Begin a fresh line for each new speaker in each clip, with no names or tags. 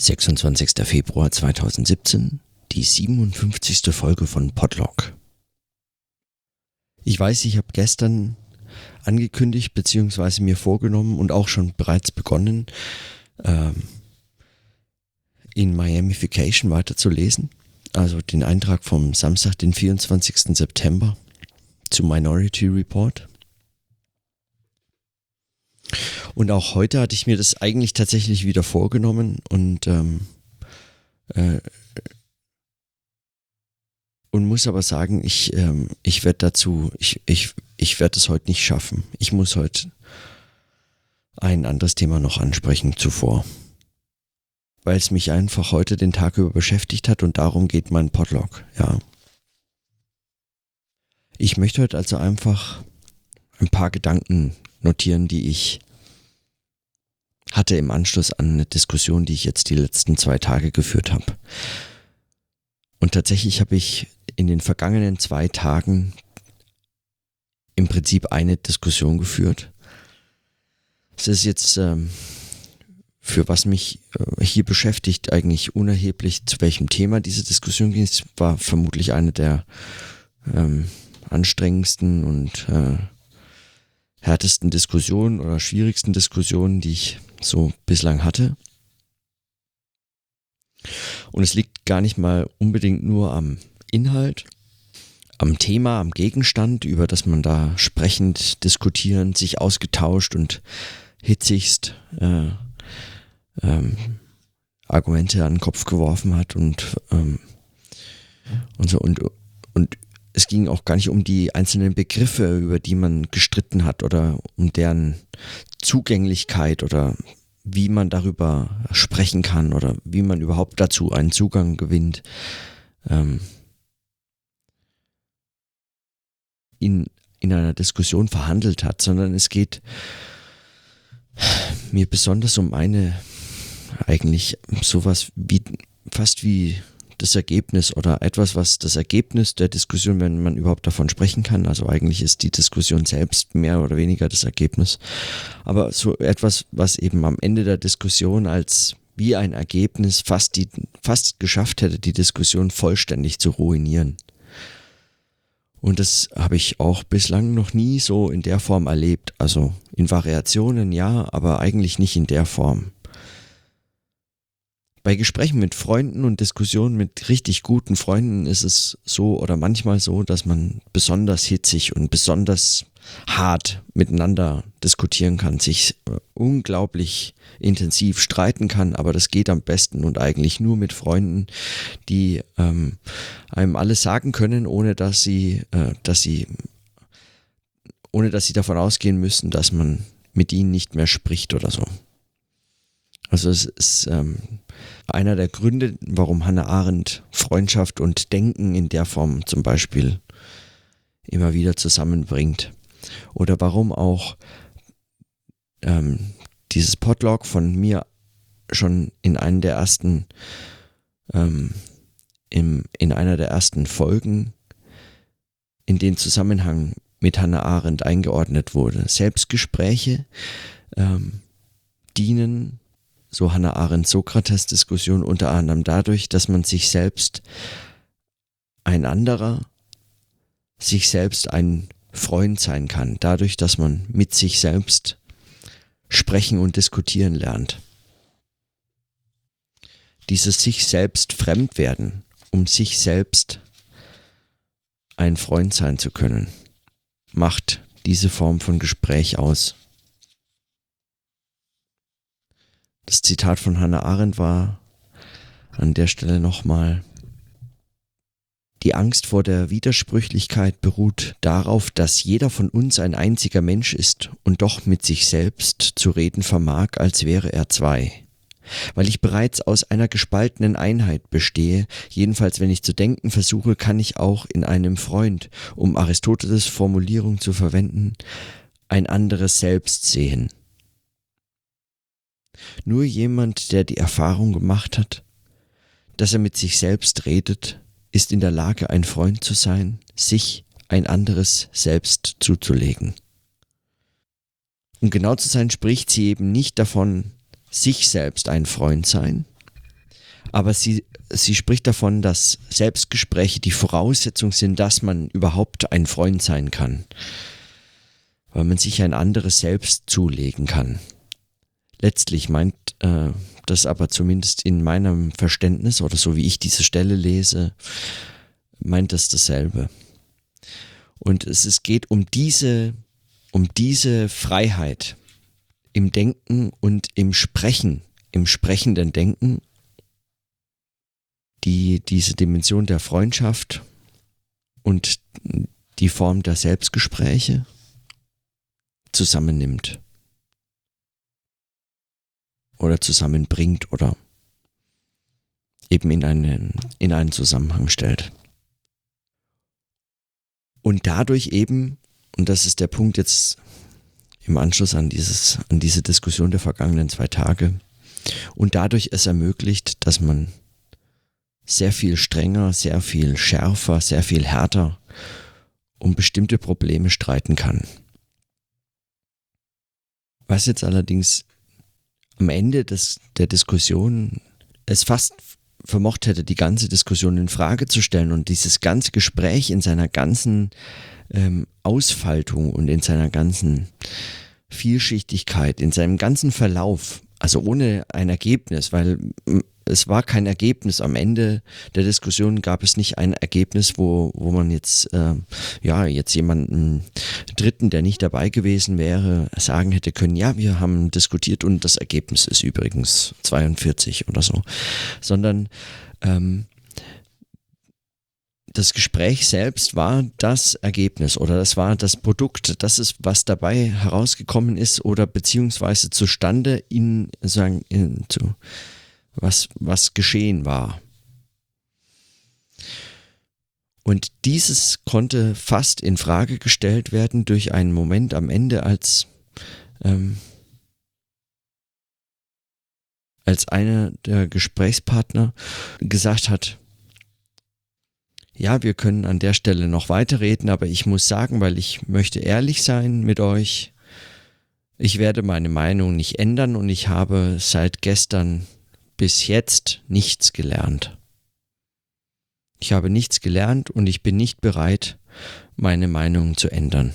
26. Februar 2017, die 57. Folge von Podlog. Ich weiß, ich habe gestern angekündigt bzw. mir vorgenommen und auch schon bereits begonnen, ähm, in Miamification weiterzulesen. Also den Eintrag vom Samstag, den 24. September zu Minority Report. Und auch heute hatte ich mir das eigentlich tatsächlich wieder vorgenommen und ähm, äh, und muss aber sagen, ich, ähm, ich werde dazu, ich, ich, ich werde es heute nicht schaffen. Ich muss heute ein anderes Thema noch ansprechen zuvor. Weil es mich einfach heute den Tag über beschäftigt hat und darum geht mein Podlog, ja. Ich möchte heute also einfach ein paar Gedanken notieren, die ich hatte im Anschluss an eine Diskussion, die ich jetzt die letzten zwei Tage geführt habe. Und tatsächlich habe ich in den vergangenen zwei Tagen im Prinzip eine Diskussion geführt. Es ist jetzt ähm, für was mich äh, hier beschäftigt eigentlich unerheblich, zu welchem Thema diese Diskussion ging. Es war vermutlich eine der ähm, anstrengendsten und äh, härtesten Diskussionen oder schwierigsten Diskussionen, die ich so bislang hatte. Und es liegt gar nicht mal unbedingt nur am Inhalt, am Thema, am Gegenstand, über das man da sprechend, diskutierend, sich ausgetauscht und hitzigst äh, ähm, Argumente an den Kopf geworfen hat und, ähm, und so und, und es ging auch gar nicht um die einzelnen Begriffe, über die man gestritten hat oder um deren Zugänglichkeit oder wie man darüber sprechen kann oder wie man überhaupt dazu einen Zugang gewinnt. Ähm, in, in einer Diskussion verhandelt hat, sondern es geht mir besonders um eine eigentlich sowas wie fast wie das Ergebnis oder etwas, was das Ergebnis der Diskussion, wenn man überhaupt davon sprechen kann. Also eigentlich ist die Diskussion selbst mehr oder weniger das Ergebnis. Aber so etwas, was eben am Ende der Diskussion als wie ein Ergebnis fast die, fast geschafft hätte, die Diskussion vollständig zu ruinieren. Und das habe ich auch bislang noch nie so in der Form erlebt. Also in Variationen ja, aber eigentlich nicht in der Form. Bei Gesprächen mit Freunden und Diskussionen mit richtig guten Freunden ist es so oder manchmal so, dass man besonders hitzig und besonders hart miteinander diskutieren kann, sich äh, unglaublich intensiv streiten kann, aber das geht am besten und eigentlich nur mit Freunden, die ähm, einem alles sagen können, ohne dass sie, äh, dass sie, ohne dass sie davon ausgehen müssen, dass man mit ihnen nicht mehr spricht oder so. Also es ist ähm, einer der Gründe, warum Hannah Arendt Freundschaft und Denken in der Form zum Beispiel immer wieder zusammenbringt. Oder warum auch ähm, dieses Podlog von mir schon in einem der ersten, ähm, im, in einer der ersten Folgen in den Zusammenhang mit Hannah Arendt eingeordnet wurde. Selbstgespräche ähm, dienen so Hannah Arendt Sokrates Diskussion unter anderem dadurch, dass man sich selbst ein anderer, sich selbst ein Freund sein kann, dadurch, dass man mit sich selbst sprechen und diskutieren lernt. Dieses sich selbst fremd werden, um sich selbst ein Freund sein zu können, macht diese Form von Gespräch aus. Das Zitat von Hannah Arendt war an der Stelle nochmal, die Angst vor der Widersprüchlichkeit beruht darauf, dass jeder von uns ein einziger Mensch ist und doch mit sich selbst zu reden vermag, als wäre er zwei. Weil ich bereits aus einer gespaltenen Einheit bestehe, jedenfalls wenn ich zu denken versuche, kann ich auch in einem Freund, um Aristoteles Formulierung zu verwenden, ein anderes Selbst sehen. Nur jemand, der die Erfahrung gemacht hat, dass er mit sich selbst redet, ist in der Lage, ein Freund zu sein, sich ein anderes Selbst zuzulegen. Um genau zu sein, spricht sie eben nicht davon, sich selbst ein Freund sein, Aber sie, sie spricht davon, dass Selbstgespräche die Voraussetzung sind, dass man überhaupt ein Freund sein kann. Weil man sich ein anderes Selbst zulegen kann. Letztlich meint äh, das aber zumindest in meinem Verständnis oder so wie ich diese Stelle lese, meint das dasselbe. Und es, es geht um diese, um diese Freiheit im Denken und im Sprechen, im sprechenden Denken, die diese Dimension der Freundschaft und die Form der Selbstgespräche zusammennimmt oder zusammenbringt oder eben in einen, in einen Zusammenhang stellt. Und dadurch eben, und das ist der Punkt jetzt im Anschluss an, dieses, an diese Diskussion der vergangenen zwei Tage, und dadurch es ermöglicht, dass man sehr viel strenger, sehr viel schärfer, sehr viel härter um bestimmte Probleme streiten kann. Was jetzt allerdings am Ende des, der Diskussion es fast vermocht hätte, die ganze Diskussion in Frage zu stellen und dieses ganze Gespräch in seiner ganzen ähm, Ausfaltung und in seiner ganzen Vielschichtigkeit, in seinem ganzen Verlauf, also ohne ein Ergebnis, weil es war kein Ergebnis. Am Ende der Diskussion gab es nicht ein Ergebnis, wo, wo man jetzt, äh, ja, jetzt jemanden Dritten, der nicht dabei gewesen wäre, sagen hätte können, ja, wir haben diskutiert und das Ergebnis ist übrigens 42 oder so. Sondern ähm, das Gespräch selbst war das Ergebnis oder das war das Produkt, das ist, was dabei herausgekommen ist oder beziehungsweise zustande in, sagen, in, zu, was, was geschehen war. Und dieses konnte fast in Frage gestellt werden durch einen Moment am Ende, als, ähm, als einer der Gesprächspartner gesagt hat, ja, wir können an der Stelle noch weiterreden, aber ich muss sagen, weil ich möchte ehrlich sein mit euch, ich werde meine Meinung nicht ändern und ich habe seit gestern bis jetzt nichts gelernt. Ich habe nichts gelernt und ich bin nicht bereit, meine Meinung zu ändern.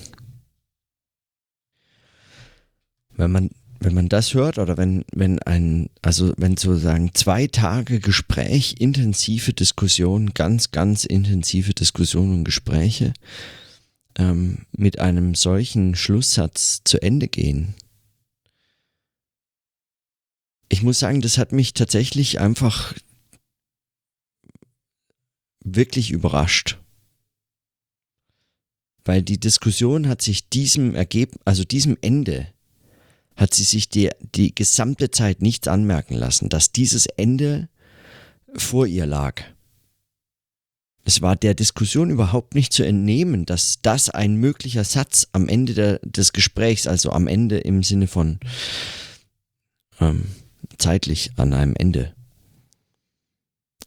Wenn man, wenn man das hört oder wenn, wenn ein, also wenn sozusagen zwei Tage Gespräch, intensive Diskussion, ganz, ganz intensive Diskussionen und Gespräche ähm, mit einem solchen Schlusssatz zu Ende gehen, ich muss sagen, das hat mich tatsächlich einfach wirklich überrascht. Weil die Diskussion hat sich diesem Ergebnis, also diesem Ende, hat sie sich die, die gesamte Zeit nichts anmerken lassen, dass dieses Ende vor ihr lag. Es war der Diskussion überhaupt nicht zu entnehmen, dass das ein möglicher Satz am Ende der, des Gesprächs, also am Ende im Sinne von ähm, zeitlich an einem Ende.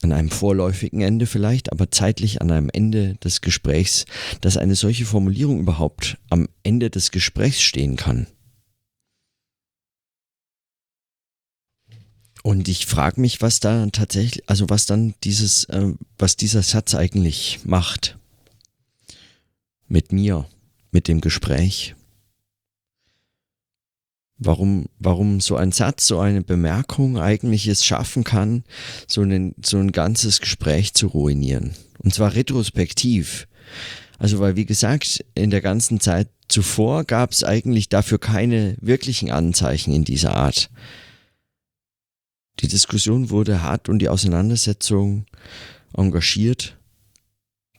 An einem vorläufigen Ende vielleicht, aber zeitlich an einem Ende des Gesprächs, dass eine solche Formulierung überhaupt am Ende des Gesprächs stehen kann. Und ich frage mich, was da tatsächlich, also was dann dieses, äh, was dieser Satz eigentlich macht. Mit mir, mit dem Gespräch warum, warum so ein Satz, so eine Bemerkung eigentlich es schaffen kann, so, einen, so ein ganzes Gespräch zu ruinieren. Und zwar retrospektiv. Also weil, wie gesagt, in der ganzen Zeit zuvor gab es eigentlich dafür keine wirklichen Anzeichen in dieser Art. Die Diskussion wurde hart und die Auseinandersetzung engagiert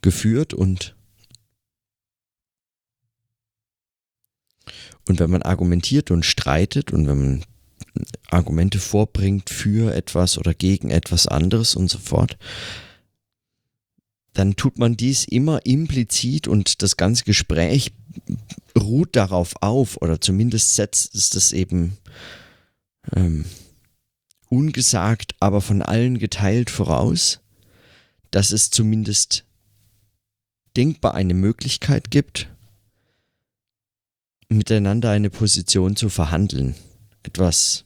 geführt und Und wenn man argumentiert und streitet und wenn man Argumente vorbringt für etwas oder gegen etwas anderes und so fort, dann tut man dies immer implizit und das ganze Gespräch ruht darauf auf oder zumindest setzt es das eben ähm, ungesagt, aber von allen geteilt voraus, dass es zumindest denkbar eine Möglichkeit gibt, miteinander eine Position zu verhandeln, etwas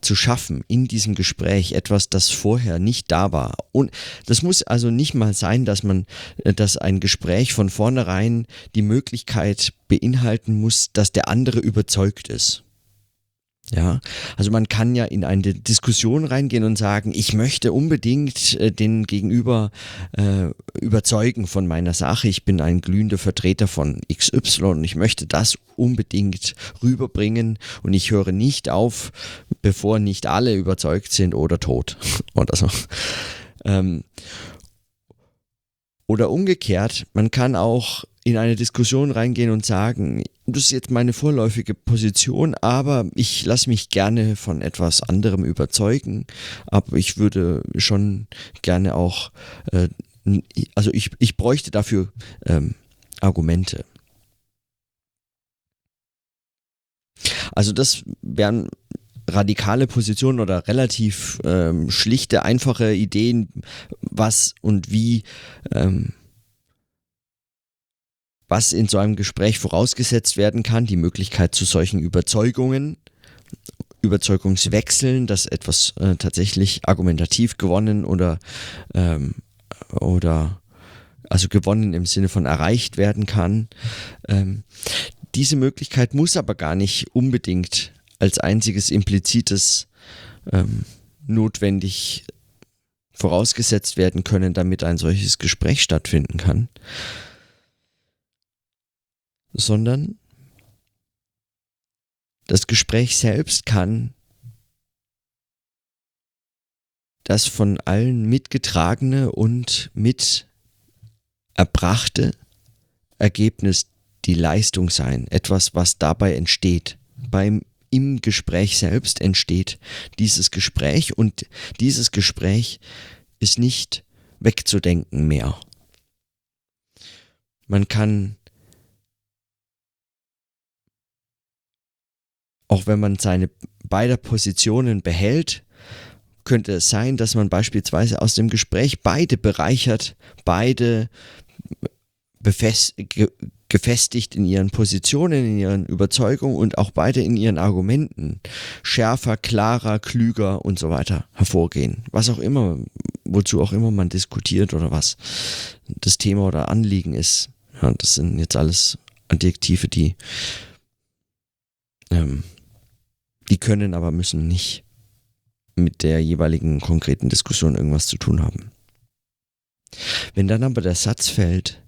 zu schaffen in diesem Gespräch, etwas, das vorher nicht da war. Und das muss also nicht mal sein, dass man, äh, dass ein Gespräch von vornherein die Möglichkeit beinhalten muss, dass der andere überzeugt ist. Ja, also man kann ja in eine Diskussion reingehen und sagen, ich möchte unbedingt äh, den Gegenüber äh, überzeugen von meiner Sache. Ich bin ein glühender Vertreter von XY und ich möchte das unbedingt rüberbringen und ich höre nicht auf, bevor nicht alle überzeugt sind oder tot oder so. Ähm, oder umgekehrt, man kann auch in eine Diskussion reingehen und sagen, das ist jetzt meine vorläufige Position, aber ich lasse mich gerne von etwas anderem überzeugen, aber ich würde schon gerne auch, äh, also ich, ich bräuchte dafür ähm, Argumente. Also das wären radikale Positionen oder relativ ähm, schlichte, einfache Ideen, was und wie, ähm, was in so einem Gespräch vorausgesetzt werden kann, die Möglichkeit zu solchen Überzeugungen, Überzeugungswechseln, dass etwas äh, tatsächlich argumentativ gewonnen oder, ähm, oder also gewonnen im Sinne von erreicht werden kann. Ähm, diese Möglichkeit muss aber gar nicht unbedingt als einziges implizites ähm, notwendig vorausgesetzt werden können, damit ein solches Gespräch stattfinden kann, sondern das Gespräch selbst kann das von allen mitgetragene und mit erbrachte Ergebnis die Leistung sein, etwas, was dabei entsteht, beim im Gespräch selbst entsteht dieses Gespräch und dieses Gespräch ist nicht wegzudenken mehr. Man kann, auch wenn man seine beide Positionen behält, könnte es sein, dass man beispielsweise aus dem Gespräch beide bereichert, beide befest, gefestigt in ihren Positionen, in ihren Überzeugungen und auch beide in ihren Argumenten schärfer, klarer, klüger und so weiter hervorgehen. Was auch immer, wozu auch immer man diskutiert oder was das Thema oder Anliegen ist. Ja, das sind jetzt alles Adjektive, die, ähm, die können, aber müssen nicht mit der jeweiligen konkreten Diskussion irgendwas zu tun haben. Wenn dann aber der Satz fällt,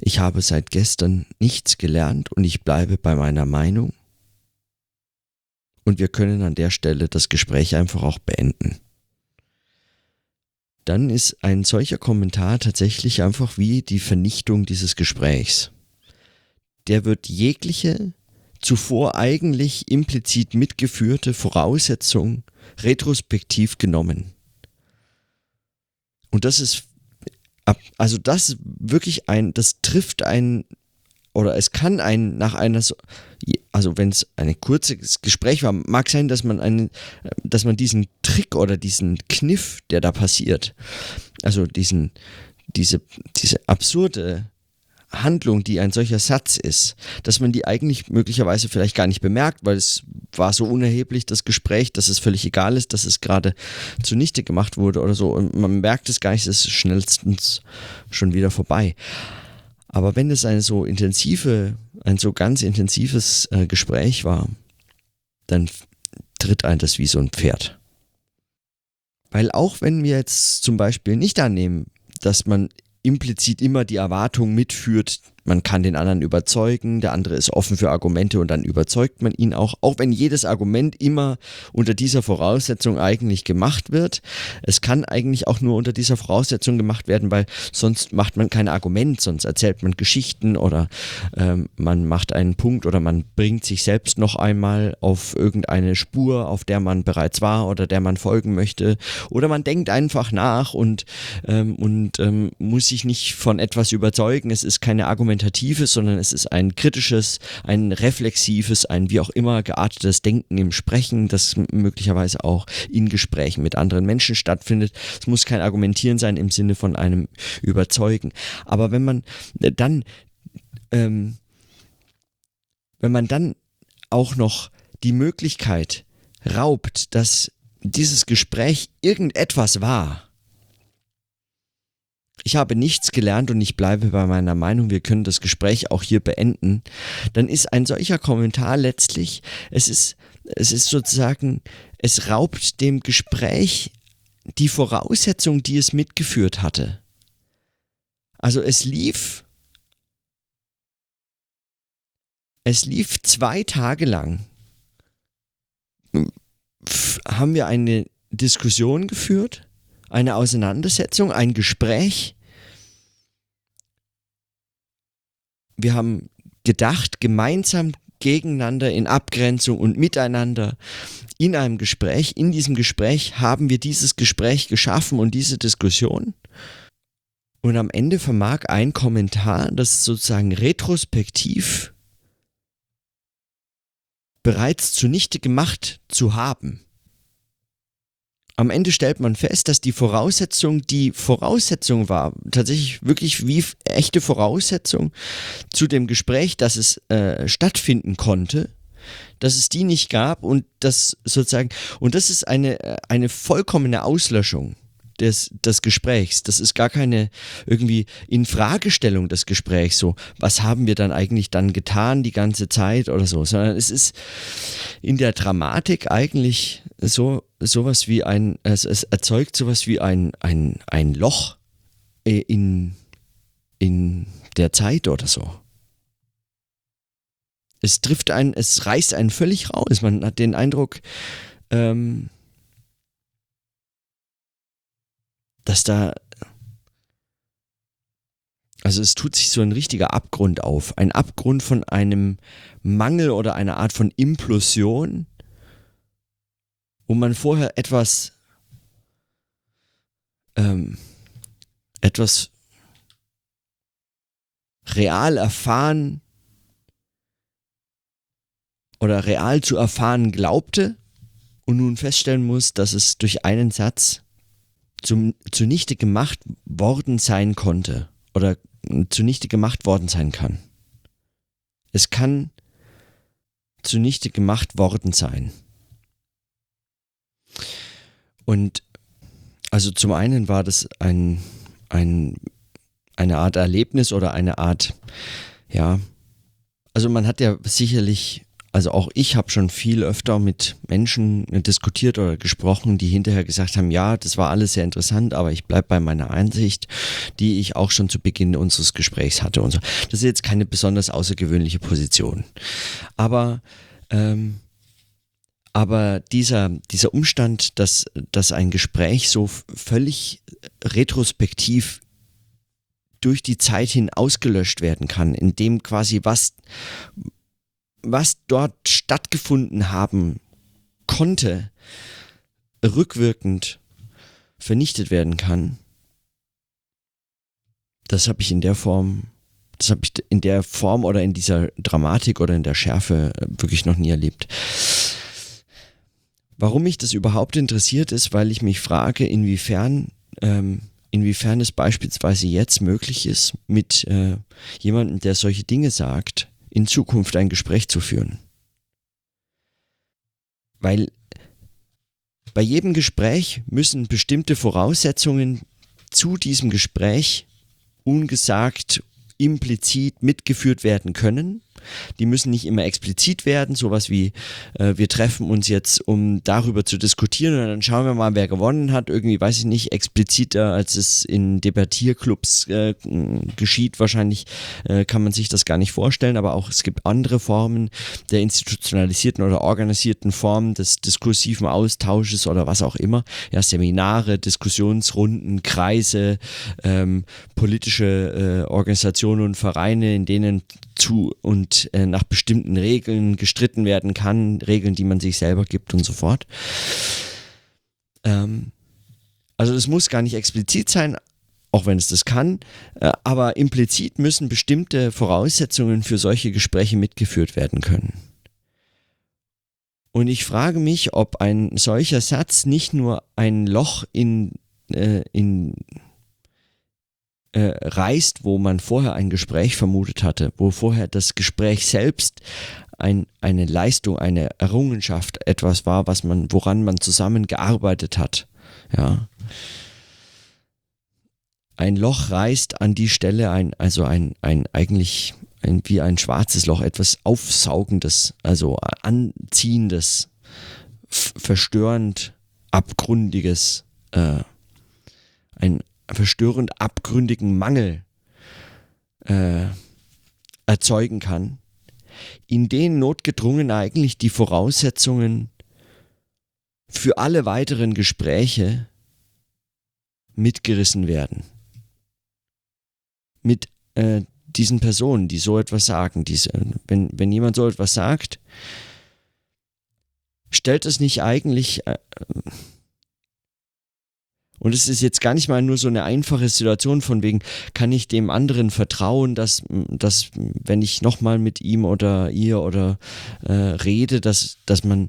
ich habe seit gestern nichts gelernt und ich bleibe bei meiner Meinung. Und wir können an der Stelle das Gespräch einfach auch beenden. Dann ist ein solcher Kommentar tatsächlich einfach wie die Vernichtung dieses Gesprächs. Der wird jegliche zuvor eigentlich implizit mitgeführte Voraussetzung retrospektiv genommen. Und das ist also das wirklich ein, das trifft ein, oder es kann ein nach einer, also wenn es ein kurzes Gespräch war, mag sein, dass man einen, dass man diesen Trick oder diesen Kniff, der da passiert, also diesen, diese, diese absurde Handlung, die ein solcher Satz ist, dass man die eigentlich möglicherweise vielleicht gar nicht bemerkt, weil es war so unerheblich, das Gespräch, dass es völlig egal ist, dass es gerade zunichte gemacht wurde oder so. Und man merkt es gar nicht, es ist schnellstens schon wieder vorbei. Aber wenn es eine so intensive, ein so ganz intensives äh, Gespräch war, dann tritt ein das wie so ein Pferd. Weil auch wenn wir jetzt zum Beispiel nicht annehmen, dass man implizit immer die Erwartung mitführt, man kann den anderen überzeugen, der andere ist offen für Argumente und dann überzeugt man ihn auch, auch wenn jedes Argument immer unter dieser Voraussetzung eigentlich gemacht wird. Es kann eigentlich auch nur unter dieser Voraussetzung gemacht werden, weil sonst macht man kein Argument, sonst erzählt man Geschichten oder ähm, man macht einen Punkt oder man bringt sich selbst noch einmal auf irgendeine Spur, auf der man bereits war oder der man folgen möchte. Oder man denkt einfach nach und, ähm, und ähm, muss sich nicht von etwas überzeugen. Es ist keine Argumentation argumentatives, sondern es ist ein kritisches, ein reflexives, ein wie auch immer geartetes Denken im Sprechen, das möglicherweise auch in Gesprächen mit anderen Menschen stattfindet. Es muss kein Argumentieren sein im Sinne von einem Überzeugen. Aber wenn man dann, ähm, wenn man dann auch noch die Möglichkeit raubt, dass dieses Gespräch irgendetwas war, ich habe nichts gelernt und ich bleibe bei meiner Meinung, wir können das Gespräch auch hier beenden, dann ist ein solcher Kommentar letztlich, es ist, es ist sozusagen, es raubt dem Gespräch die Voraussetzung, die es mitgeführt hatte. Also es lief, es lief zwei Tage lang, haben wir eine Diskussion geführt, eine Auseinandersetzung, ein Gespräch. Wir haben gedacht, gemeinsam gegeneinander in Abgrenzung und miteinander in einem Gespräch. In diesem Gespräch haben wir dieses Gespräch geschaffen und diese Diskussion. Und am Ende vermag ein Kommentar, das sozusagen retrospektiv bereits zunichte gemacht zu haben am Ende stellt man fest, dass die Voraussetzung die Voraussetzung war, tatsächlich wirklich wie echte Voraussetzung zu dem Gespräch, dass es äh, stattfinden konnte, dass es die nicht gab und das sozusagen, und das ist eine, äh, eine vollkommene Auslöschung des, des Gesprächs. Das ist gar keine irgendwie Infragestellung des Gesprächs, so, was haben wir dann eigentlich dann getan die ganze Zeit oder so, sondern es ist in der Dramatik eigentlich so sowas wie ein, es, es erzeugt sowas wie ein, ein, ein Loch äh, in, in der Zeit oder so. Es trifft einen, es reißt einen völlig raus. Man hat den Eindruck, ähm, dass da, also es tut sich so ein richtiger Abgrund auf. Ein Abgrund von einem Mangel oder einer Art von Implosion, wo man vorher etwas, ähm, etwas real erfahren oder real zu erfahren glaubte und nun feststellen muss, dass es durch einen Satz zum, zunichte gemacht worden sein konnte oder zunichte gemacht worden sein kann. Es kann zunichte gemacht worden sein. Und also zum einen war das ein, ein, eine Art Erlebnis oder eine Art, ja, also man hat ja sicherlich also auch ich habe schon viel öfter mit Menschen diskutiert oder gesprochen, die hinterher gesagt haben, ja, das war alles sehr interessant, aber ich bleibe bei meiner Einsicht, die ich auch schon zu Beginn unseres Gesprächs hatte und so. Das ist jetzt keine besonders außergewöhnliche Position. Aber ähm, aber dieser, dieser Umstand, dass, dass ein Gespräch so völlig retrospektiv durch die Zeit hin ausgelöscht werden kann, indem quasi was, was dort stattgefunden haben konnte, rückwirkend vernichtet werden kann, das habe ich in der Form, das habe ich in der Form oder in dieser Dramatik oder in der Schärfe äh, wirklich noch nie erlebt. Warum mich das überhaupt interessiert, ist, weil ich mich frage, inwiefern, ähm, inwiefern es beispielsweise jetzt möglich ist, mit äh, jemandem, der solche Dinge sagt, in Zukunft ein Gespräch zu führen. Weil bei jedem Gespräch müssen bestimmte Voraussetzungen zu diesem Gespräch ungesagt, implizit mitgeführt werden können die müssen nicht immer explizit werden, sowas wie äh, wir treffen uns jetzt, um darüber zu diskutieren und dann schauen wir mal, wer gewonnen hat. Irgendwie, weiß ich nicht, expliziter, als es in Debattierclubs äh, geschieht. Wahrscheinlich äh, kann man sich das gar nicht vorstellen, aber auch es gibt andere Formen der institutionalisierten oder organisierten Formen des diskursiven Austausches oder was auch immer. Ja, Seminare, Diskussionsrunden, Kreise, ähm, politische äh, Organisationen und Vereine, in denen zu und äh, nach bestimmten Regeln gestritten werden kann, Regeln, die man sich selber gibt und so fort. Ähm, also es muss gar nicht explizit sein, auch wenn es das kann, äh, aber implizit müssen bestimmte Voraussetzungen für solche Gespräche mitgeführt werden können. Und ich frage mich, ob ein solcher Satz nicht nur ein Loch in, äh, in äh, reißt, wo man vorher ein Gespräch vermutet hatte, wo vorher das Gespräch selbst ein, eine Leistung, eine Errungenschaft, etwas war, was man, woran man zusammengearbeitet hat. Ja. Ein Loch reißt an die Stelle ein, also ein, ein eigentlich ein, wie ein schwarzes Loch, etwas Aufsaugendes, also Anziehendes, verstörend Abgründiges, äh, ein verstörend abgründigen Mangel äh, erzeugen kann, in denen notgedrungen eigentlich die Voraussetzungen für alle weiteren Gespräche mitgerissen werden. Mit äh, diesen Personen, die so etwas sagen. Diese, wenn, wenn jemand so etwas sagt, stellt es nicht eigentlich. Äh, und es ist jetzt gar nicht mal nur so eine einfache Situation von wegen, kann ich dem anderen vertrauen, dass, dass wenn ich nochmal mit ihm oder ihr oder äh, rede, dass, dass man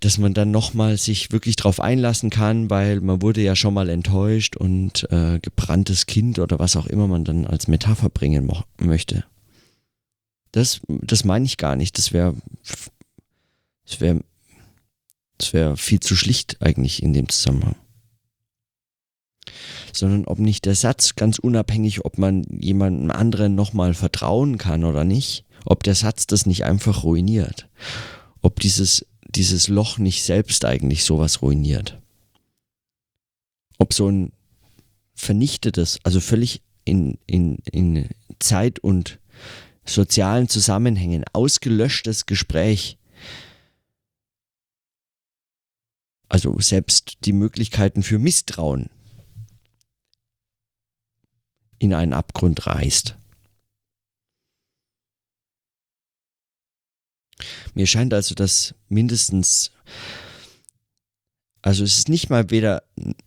dass man dann nochmal sich wirklich drauf einlassen kann, weil man wurde ja schon mal enttäuscht und äh, gebranntes Kind oder was auch immer man dann als Metapher bringen möchte. Das, das meine ich gar nicht. Das wäre das wäre das wäre viel zu schlicht eigentlich in dem Zusammenhang. Sondern ob nicht der Satz, ganz unabhängig, ob man jemandem anderen nochmal vertrauen kann oder nicht, ob der Satz das nicht einfach ruiniert. Ob dieses dieses Loch nicht selbst eigentlich sowas ruiniert. Ob so ein vernichtetes, also völlig in, in, in Zeit und sozialen Zusammenhängen ausgelöschtes Gespräch, also selbst die Möglichkeiten für Misstrauen in einen Abgrund reißt. Mir scheint also, dass mindestens, also es ist nicht mal weder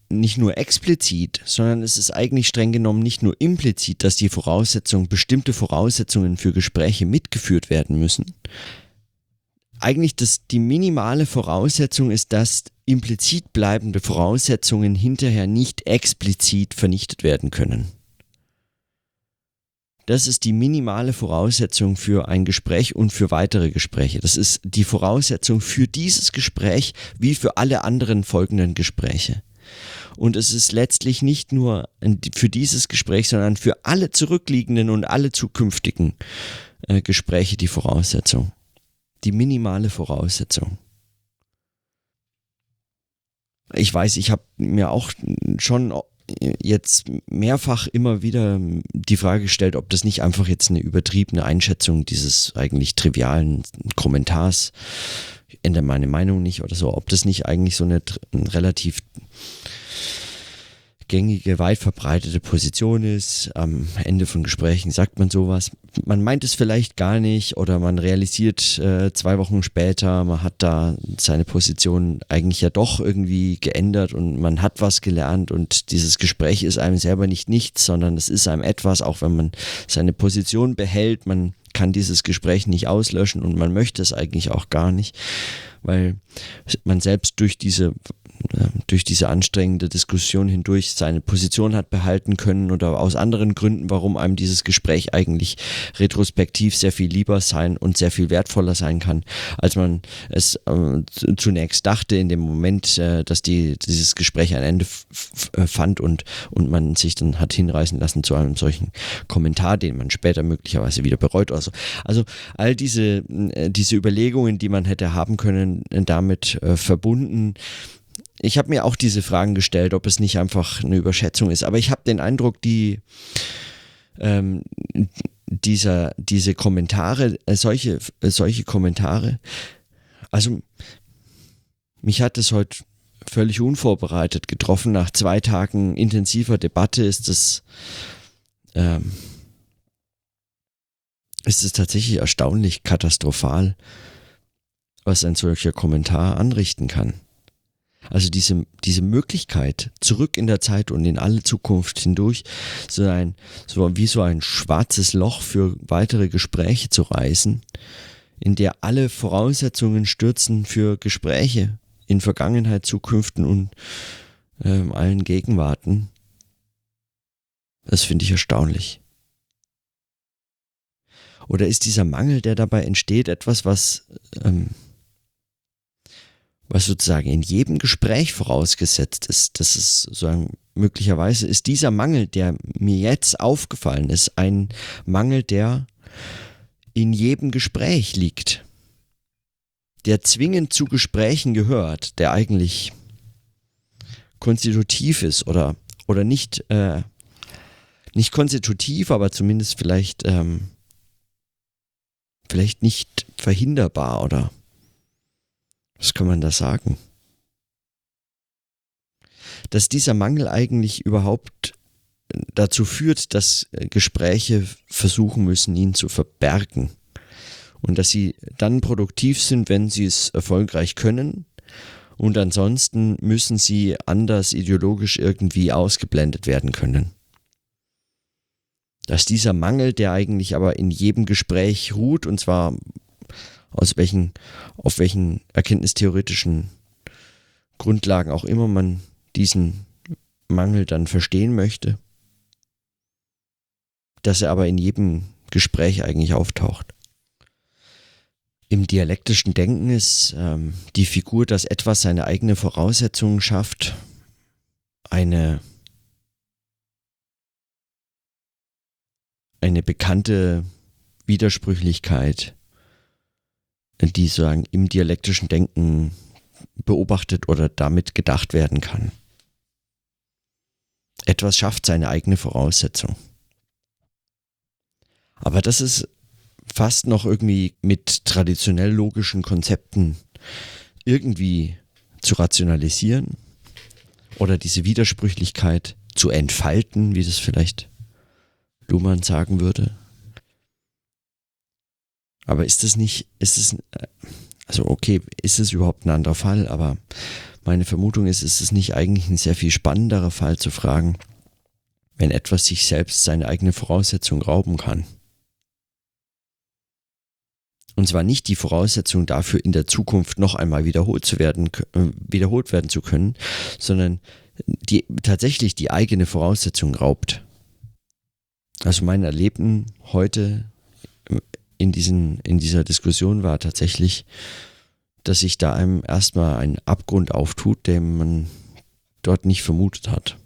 nicht nur explizit, sondern es ist eigentlich streng genommen nicht nur implizit, dass die Voraussetzungen, bestimmte Voraussetzungen für Gespräche mitgeführt werden müssen. Eigentlich das, die minimale Voraussetzung ist, dass implizit bleibende Voraussetzungen hinterher nicht explizit vernichtet werden können. Das ist die minimale Voraussetzung für ein Gespräch und für weitere Gespräche. Das ist die Voraussetzung für dieses Gespräch wie für alle anderen folgenden Gespräche. Und es ist letztlich nicht nur für dieses Gespräch, sondern für alle zurückliegenden und alle zukünftigen äh, Gespräche die Voraussetzung. Die minimale Voraussetzung. Ich weiß, ich habe mir auch schon jetzt mehrfach immer wieder die Frage gestellt, ob das nicht einfach jetzt eine übertriebene Einschätzung dieses eigentlich trivialen Kommentars, ändere meine Meinung nicht oder so, ob das nicht eigentlich so eine, eine relativ gängige, weit verbreitete Position ist. Am Ende von Gesprächen sagt man sowas. Man meint es vielleicht gar nicht oder man realisiert äh, zwei Wochen später, man hat da seine Position eigentlich ja doch irgendwie geändert und man hat was gelernt und dieses Gespräch ist einem selber nicht nichts, sondern es ist einem etwas, auch wenn man seine Position behält. Man kann dieses Gespräch nicht auslöschen und man möchte es eigentlich auch gar nicht, weil man selbst durch diese durch diese anstrengende Diskussion hindurch seine Position hat behalten können oder aus anderen Gründen, warum einem dieses Gespräch eigentlich retrospektiv sehr viel lieber sein und sehr viel wertvoller sein kann, als man es äh, zunächst dachte in dem Moment, äh, dass die, dieses Gespräch ein Ende äh, fand und, und man sich dann hat hinreißen lassen zu einem solchen Kommentar, den man später möglicherweise wieder bereut oder so. Also all diese, äh, diese Überlegungen, die man hätte haben können, äh, damit äh, verbunden, ich habe mir auch diese Fragen gestellt, ob es nicht einfach eine Überschätzung ist. Aber ich habe den Eindruck, die ähm, dieser, diese Kommentare, äh, solche, äh, solche Kommentare, also mich hat es heute völlig unvorbereitet getroffen. Nach zwei Tagen intensiver Debatte ist es ähm, ist es tatsächlich erstaunlich katastrophal, was ein solcher Kommentar anrichten kann. Also diese, diese Möglichkeit, zurück in der Zeit und in alle Zukunft hindurch, so ein, so wie so ein schwarzes Loch für weitere Gespräche zu reißen, in der alle Voraussetzungen stürzen für Gespräche in Vergangenheit, Zukünften und ähm, allen Gegenwarten. Das finde ich erstaunlich. Oder ist dieser Mangel, der dabei entsteht, etwas, was, ähm, was sozusagen in jedem Gespräch vorausgesetzt ist? Das ist sozusagen möglicherweise ist dieser Mangel, der mir jetzt aufgefallen ist, ein Mangel, der in jedem Gespräch liegt, der zwingend zu Gesprächen gehört, der eigentlich konstitutiv ist oder, oder nicht, äh, nicht konstitutiv, aber zumindest vielleicht, ähm, vielleicht nicht verhinderbar oder was kann man da sagen? Dass dieser Mangel eigentlich überhaupt dazu führt, dass Gespräche versuchen müssen, ihn zu verbergen. Und dass sie dann produktiv sind, wenn sie es erfolgreich können und ansonsten müssen sie anders ideologisch irgendwie ausgeblendet werden können. Dass dieser Mangel, der eigentlich aber in jedem Gespräch ruht, und zwar aus welchen, auf welchen erkenntnistheoretischen Grundlagen auch immer man diesen Mangel dann verstehen möchte, dass er aber in jedem Gespräch eigentlich auftaucht. Im dialektischen Denken ist ähm, die Figur, dass etwas seine eigene Voraussetzungen schafft, eine, eine bekannte Widersprüchlichkeit, die sozusagen im dialektischen Denken beobachtet oder damit gedacht werden kann. Etwas schafft seine eigene Voraussetzung. Aber das ist fast noch irgendwie mit traditionell logischen Konzepten irgendwie zu rationalisieren oder diese Widersprüchlichkeit zu entfalten, wie das vielleicht Luhmann sagen würde. Aber ist das nicht, ist es, also okay, ist es überhaupt ein anderer Fall, aber meine Vermutung ist, ist es nicht eigentlich ein sehr viel spannenderer Fall zu fragen, wenn etwas sich selbst seine eigene Voraussetzung rauben kann. Und zwar nicht die Voraussetzung dafür, in der Zukunft noch einmal wiederholt zu werden, äh, wiederholt werden zu können, sondern die tatsächlich die eigene Voraussetzung raubt. Also mein Erleben heute in, diesen, in dieser Diskussion war tatsächlich, dass sich da einem erstmal ein Abgrund auftut, den man dort nicht vermutet hat.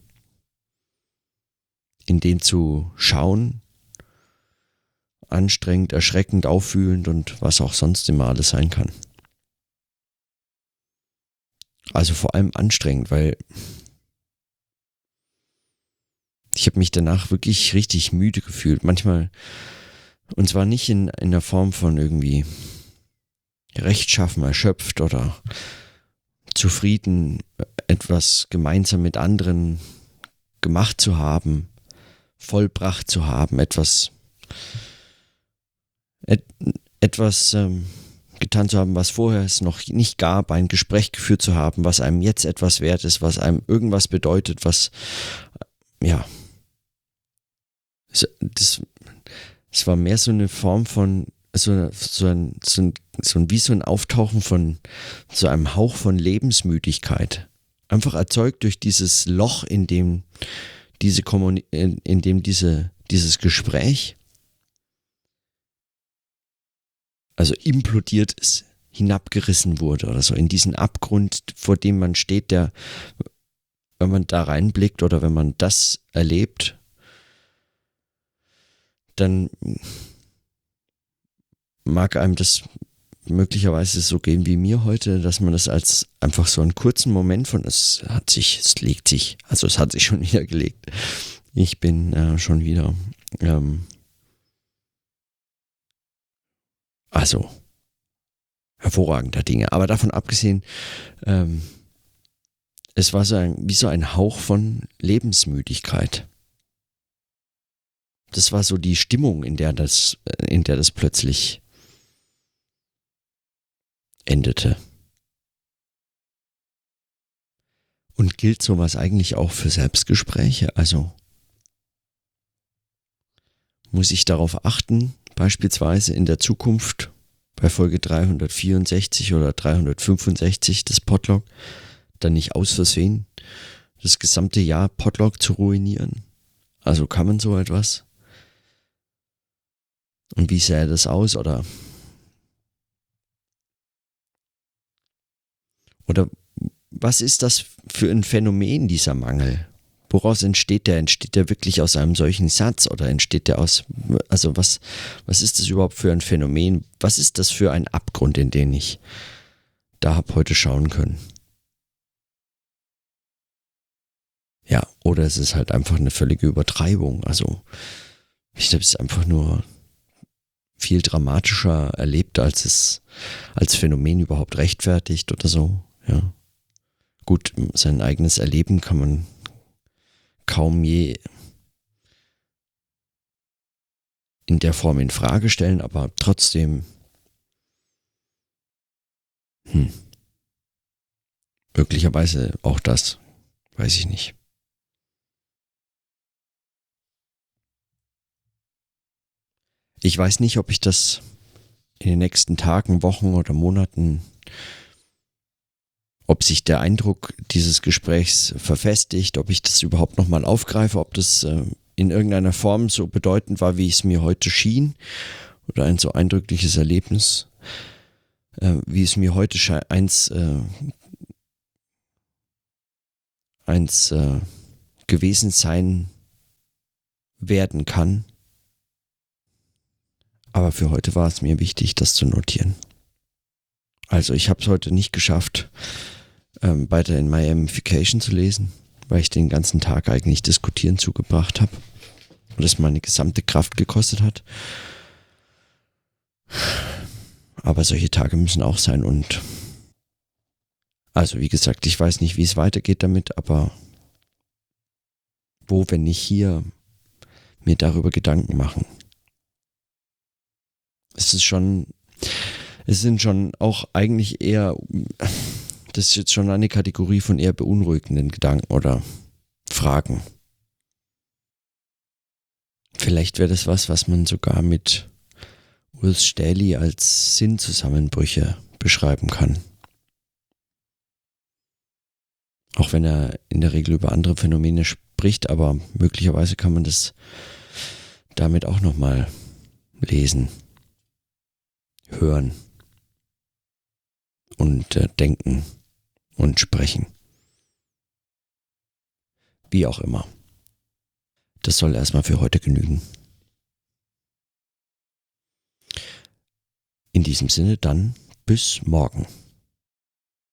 In den zu schauen, anstrengend, erschreckend, auffühlend und was auch sonst immer alles sein kann. Also vor allem anstrengend, weil ich habe mich danach wirklich richtig müde gefühlt. Manchmal, und zwar nicht in, in der Form von irgendwie rechtschaffen, erschöpft oder zufrieden, etwas gemeinsam mit anderen gemacht zu haben, vollbracht zu haben, etwas et, etwas ähm, getan zu haben, was vorher es noch nicht gab, ein Gespräch geführt zu haben, was einem jetzt etwas wert ist, was einem irgendwas bedeutet, was, ja, das, das war mehr so eine Form von, so, so, ein, so, ein, so ein, wie so ein Auftauchen von so einem Hauch von Lebensmüdigkeit. Einfach erzeugt durch dieses Loch, in dem diese Kommuni in, in dem diese, dieses Gespräch also implodiert ist, hinabgerissen wurde oder so, in diesen Abgrund, vor dem man steht, der, wenn man da reinblickt oder wenn man das erlebt, dann mag einem das möglicherweise so gehen wie mir heute, dass man das als einfach so einen kurzen Moment von, es hat sich, es legt sich, also es hat sich schon wieder gelegt. Ich bin äh, schon wieder ähm, Also, hervorragender Dinge. Aber davon abgesehen, ähm, es war so ein, wie so ein Hauch von Lebensmüdigkeit. Das war so die Stimmung, in der das, in der das plötzlich endete. Und gilt sowas eigentlich auch für Selbstgespräche? Also muss ich darauf achten, beispielsweise in der Zukunft bei Folge 364 oder 365 des Podlog dann nicht aus Versehen das gesamte Jahr Podlog zu ruinieren? Also kann man so etwas? Und wie sähe das aus? Oder, oder was ist das für ein Phänomen, dieser Mangel? Woraus entsteht der? Entsteht der wirklich aus einem solchen Satz oder entsteht der aus, also was, was ist das überhaupt für ein Phänomen? Was ist das für ein Abgrund, in den ich da habe heute schauen können? Ja, oder es ist halt einfach eine völlige Übertreibung. Also, ich glaube, es ist einfach nur viel dramatischer erlebt, als es als Phänomen überhaupt rechtfertigt oder so. Ja. Gut, sein eigenes Erleben kann man kaum je in der Form in Frage stellen, aber trotzdem hm, möglicherweise auch das, weiß ich nicht. Ich weiß nicht, ob ich das in den nächsten Tagen, Wochen oder Monaten, ob sich der Eindruck dieses Gesprächs verfestigt, ob ich das überhaupt nochmal aufgreife, ob das äh, in irgendeiner Form so bedeutend war, wie es mir heute schien oder ein so eindrückliches Erlebnis, äh, wie es mir heute eins, äh, eins gewesen sein werden kann. Aber für heute war es mir wichtig, das zu notieren. Also ich habe es heute nicht geschafft, ähm, weiter in Miamification zu lesen, weil ich den ganzen Tag eigentlich diskutieren zugebracht habe und es meine gesamte Kraft gekostet hat. Aber solche Tage müssen auch sein und also wie gesagt, ich weiß nicht, wie es weitergeht damit, aber wo, wenn nicht hier, mir darüber Gedanken machen es ist schon, es sind schon auch eigentlich eher, das ist jetzt schon eine Kategorie von eher beunruhigenden Gedanken oder Fragen. Vielleicht wäre das was, was man sogar mit Urs Stähli als Sinnzusammenbrüche beschreiben kann. Auch wenn er in der Regel über andere Phänomene spricht, aber möglicherweise kann man das damit auch nochmal lesen hören und äh, denken und sprechen. Wie auch immer. Das soll erstmal für heute genügen. In diesem Sinne dann bis morgen.